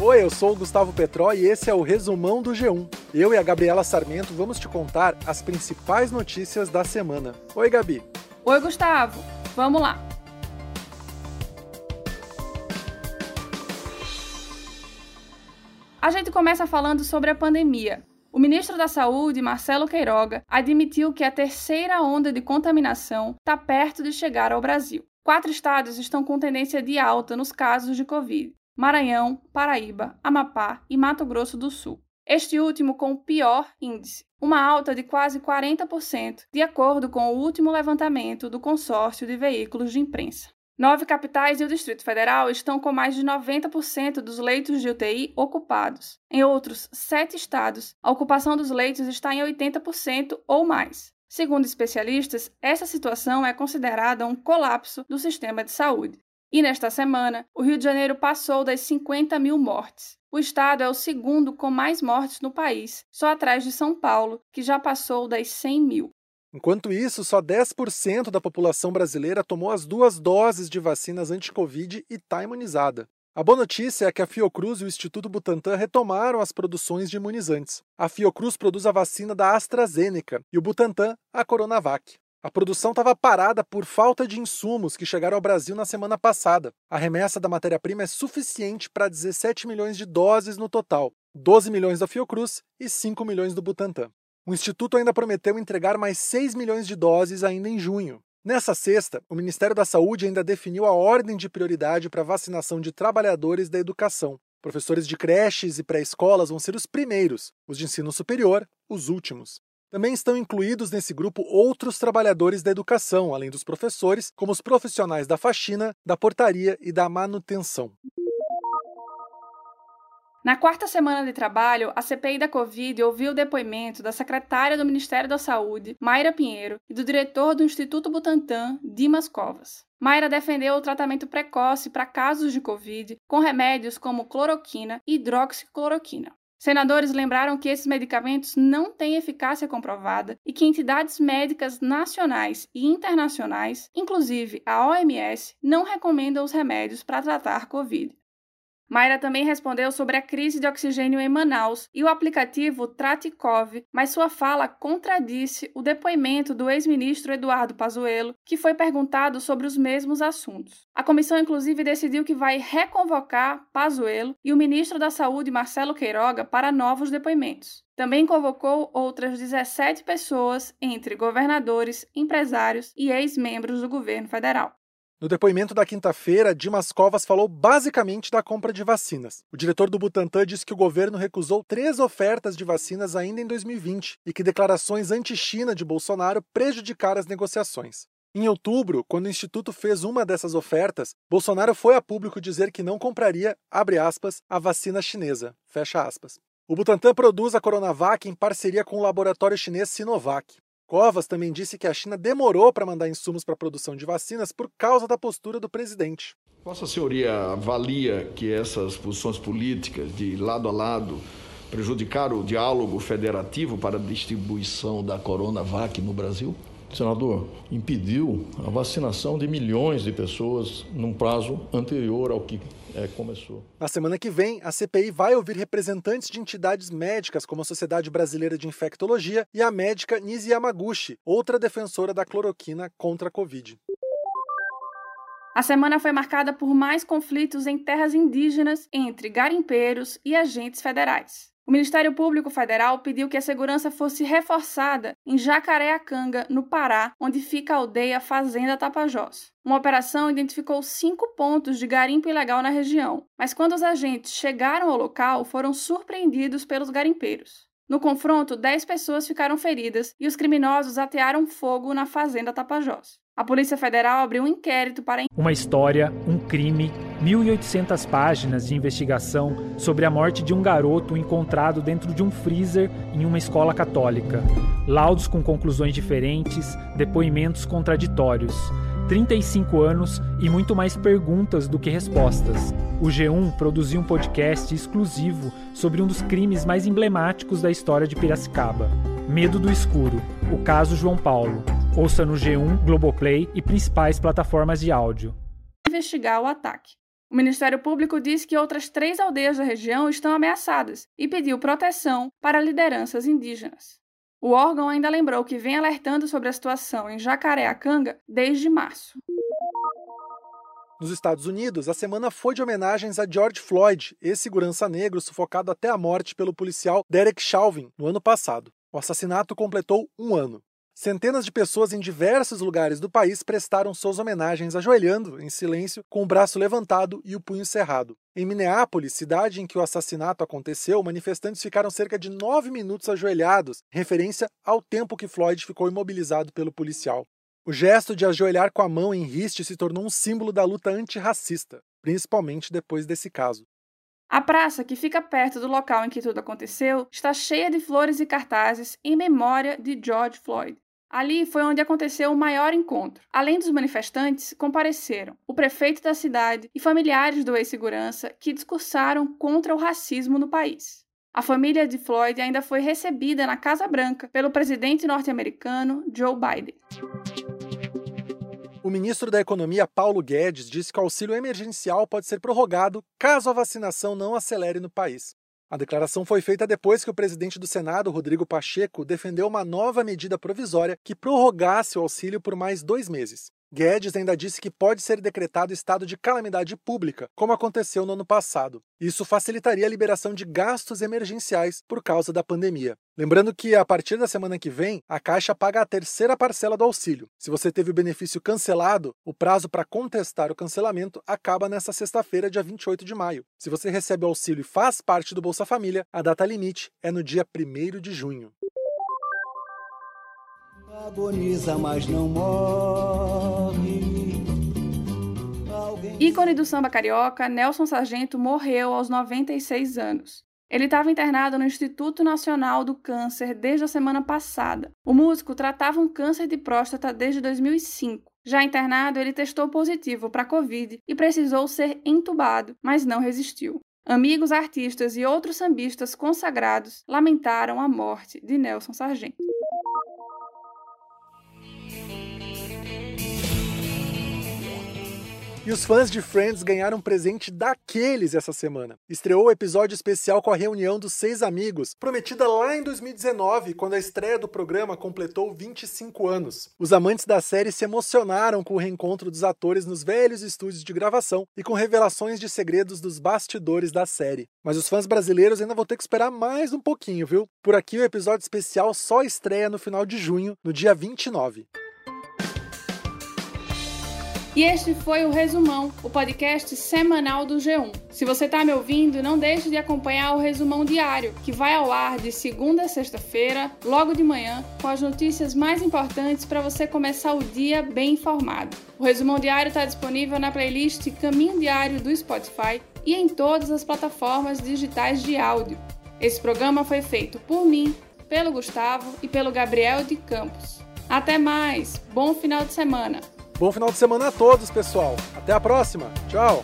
Oi, eu sou o Gustavo Petró e esse é o resumão do G1. Eu e a Gabriela Sarmento vamos te contar as principais notícias da semana. Oi, Gabi. Oi, Gustavo. Vamos lá. A gente começa falando sobre a pandemia. O ministro da Saúde, Marcelo Queiroga, admitiu que a terceira onda de contaminação está perto de chegar ao Brasil. Quatro estados estão com tendência de alta nos casos de Covid: Maranhão, Paraíba, Amapá e Mato Grosso do Sul. Este último com o pior índice, uma alta de quase 40%, de acordo com o último levantamento do consórcio de veículos de imprensa. Nove capitais e o Distrito Federal estão com mais de 90% dos leitos de UTI ocupados. Em outros sete estados, a ocupação dos leitos está em 80% ou mais. Segundo especialistas, essa situação é considerada um colapso do sistema de saúde. E nesta semana, o Rio de Janeiro passou das 50 mil mortes. O estado é o segundo com mais mortes no país, só atrás de São Paulo, que já passou das 100 mil. Enquanto isso, só 10% da população brasileira tomou as duas doses de vacinas anti-Covid e está imunizada. A boa notícia é que a Fiocruz e o Instituto Butantan retomaram as produções de imunizantes. A Fiocruz produz a vacina da AstraZeneca e o Butantan a Coronavac. A produção estava parada por falta de insumos que chegaram ao Brasil na semana passada. A remessa da matéria-prima é suficiente para 17 milhões de doses no total, 12 milhões da Fiocruz e 5 milhões do Butantan. O Instituto ainda prometeu entregar mais 6 milhões de doses ainda em junho. Nessa sexta, o Ministério da Saúde ainda definiu a ordem de prioridade para a vacinação de trabalhadores da educação. Professores de creches e pré-escolas vão ser os primeiros, os de ensino superior, os últimos. Também estão incluídos nesse grupo outros trabalhadores da educação, além dos professores, como os profissionais da faxina, da portaria e da manutenção. Na quarta semana de trabalho, a CPI da Covid ouviu o depoimento da secretária do Ministério da Saúde, Mayra Pinheiro, e do diretor do Instituto Butantan, Dimas Covas. Mayra defendeu o tratamento precoce para casos de Covid com remédios como cloroquina e hidroxicloroquina. Senadores lembraram que esses medicamentos não têm eficácia comprovada e que entidades médicas nacionais e internacionais, inclusive a OMS, não recomendam os remédios para tratar Covid. Mayra também respondeu sobre a crise de oxigênio em Manaus e o aplicativo Tratikov, mas sua fala contradisse o depoimento do ex-ministro Eduardo Pazuello, que foi perguntado sobre os mesmos assuntos. A comissão inclusive decidiu que vai reconvocar Pazuello e o ministro da Saúde Marcelo Queiroga para novos depoimentos. Também convocou outras 17 pessoas, entre governadores, empresários e ex-membros do governo federal. No depoimento da quinta-feira, Dimas Covas falou basicamente da compra de vacinas. O diretor do Butantan disse que o governo recusou três ofertas de vacinas ainda em 2020 e que declarações anti-China de Bolsonaro prejudicaram as negociações. Em outubro, quando o Instituto fez uma dessas ofertas, Bolsonaro foi a público dizer que não compraria, aspas, a vacina chinesa. O Butantan produz a Coronavac em parceria com o laboratório chinês Sinovac. Covas também disse que a China demorou para mandar insumos para a produção de vacinas por causa da postura do presidente. Vossa Senhoria avalia que essas posições políticas de lado a lado prejudicaram o diálogo federativo para a distribuição da Coronavac no Brasil? Senador, impediu a vacinação de milhões de pessoas num prazo anterior ao que é, começou. Na semana que vem, a CPI vai ouvir representantes de entidades médicas, como a Sociedade Brasileira de Infectologia e a médica Nisi Yamaguchi, outra defensora da cloroquina contra a Covid. A semana foi marcada por mais conflitos em terras indígenas entre garimpeiros e agentes federais. O Ministério Público Federal pediu que a segurança fosse reforçada em Jacareacanga, no Pará, onde fica a aldeia Fazenda Tapajós. Uma operação identificou cinco pontos de garimpo ilegal na região, mas quando os agentes chegaram ao local, foram surpreendidos pelos garimpeiros. No confronto, 10 pessoas ficaram feridas e os criminosos atearam fogo na Fazenda Tapajós. A Polícia Federal abriu um inquérito para. Uma história, um crime, 1.800 páginas de investigação sobre a morte de um garoto encontrado dentro de um freezer em uma escola católica. Laudos com conclusões diferentes, depoimentos contraditórios. 35 anos e muito mais perguntas do que respostas. O G1 produziu um podcast exclusivo sobre um dos crimes mais emblemáticos da história de Piracicaba: Medo do Escuro, o caso João Paulo. Ouça no G1, Globoplay e principais plataformas de áudio. Investigar o ataque. O Ministério Público disse que outras três aldeias da região estão ameaçadas e pediu proteção para lideranças indígenas. O órgão ainda lembrou que vem alertando sobre a situação em Jacareacanga desde março. Nos Estados Unidos, a semana foi de homenagens a George Floyd, ex-segurança negro sufocado até a morte pelo policial Derek Chauvin no ano passado. O assassinato completou um ano. Centenas de pessoas em diversos lugares do país prestaram suas homenagens ajoelhando, em silêncio, com o braço levantado e o punho cerrado. Em Minneapolis, cidade em que o assassinato aconteceu, manifestantes ficaram cerca de nove minutos ajoelhados, referência ao tempo que Floyd ficou imobilizado pelo policial. O gesto de ajoelhar com a mão em riste se tornou um símbolo da luta antirracista, principalmente depois desse caso. A praça, que fica perto do local em que tudo aconteceu, está cheia de flores e cartazes em memória de George Floyd. Ali foi onde aconteceu o maior encontro. Além dos manifestantes, compareceram o prefeito da cidade e familiares do ex-segurança que discursaram contra o racismo no país. A família de Floyd ainda foi recebida na Casa Branca pelo presidente norte-americano Joe Biden. O ministro da Economia, Paulo Guedes, disse que o auxílio emergencial pode ser prorrogado caso a vacinação não acelere no país. A declaração foi feita depois que o presidente do Senado, Rodrigo Pacheco, defendeu uma nova medida provisória que prorrogasse o auxílio por mais dois meses. Guedes ainda disse que pode ser decretado estado de calamidade pública, como aconteceu no ano passado. Isso facilitaria a liberação de gastos emergenciais por causa da pandemia. Lembrando que, a partir da semana que vem, a Caixa paga a terceira parcela do auxílio. Se você teve o benefício cancelado, o prazo para contestar o cancelamento acaba nesta sexta-feira, dia 28 de maio. Se você recebe o auxílio e faz parte do Bolsa Família, a data limite é no dia 1 de junho agoniza, mas não morre. Ícone do samba carioca, Nelson Sargento morreu aos 96 anos. Ele estava internado no Instituto Nacional do Câncer desde a semana passada. O músico tratava um câncer de próstata desde 2005. Já internado, ele testou positivo para Covid e precisou ser entubado, mas não resistiu. Amigos, artistas e outros sambistas consagrados lamentaram a morte de Nelson Sargento. E os fãs de Friends ganharam um presente daqueles essa semana. Estreou o episódio especial com a reunião dos seis amigos, prometida lá em 2019, quando a estreia do programa completou 25 anos. Os amantes da série se emocionaram com o reencontro dos atores nos velhos estúdios de gravação e com revelações de segredos dos bastidores da série. Mas os fãs brasileiros ainda vão ter que esperar mais um pouquinho, viu? Por aqui o episódio especial só estreia no final de junho, no dia 29. E este foi o Resumão, o podcast semanal do G1. Se você está me ouvindo, não deixe de acompanhar o Resumão Diário, que vai ao ar de segunda a sexta-feira, logo de manhã, com as notícias mais importantes para você começar o dia bem informado. O Resumão Diário está disponível na playlist Caminho Diário do Spotify e em todas as plataformas digitais de áudio. Esse programa foi feito por mim, pelo Gustavo e pelo Gabriel de Campos. Até mais! Bom final de semana! Bom final de semana a todos, pessoal. Até a próxima. Tchau.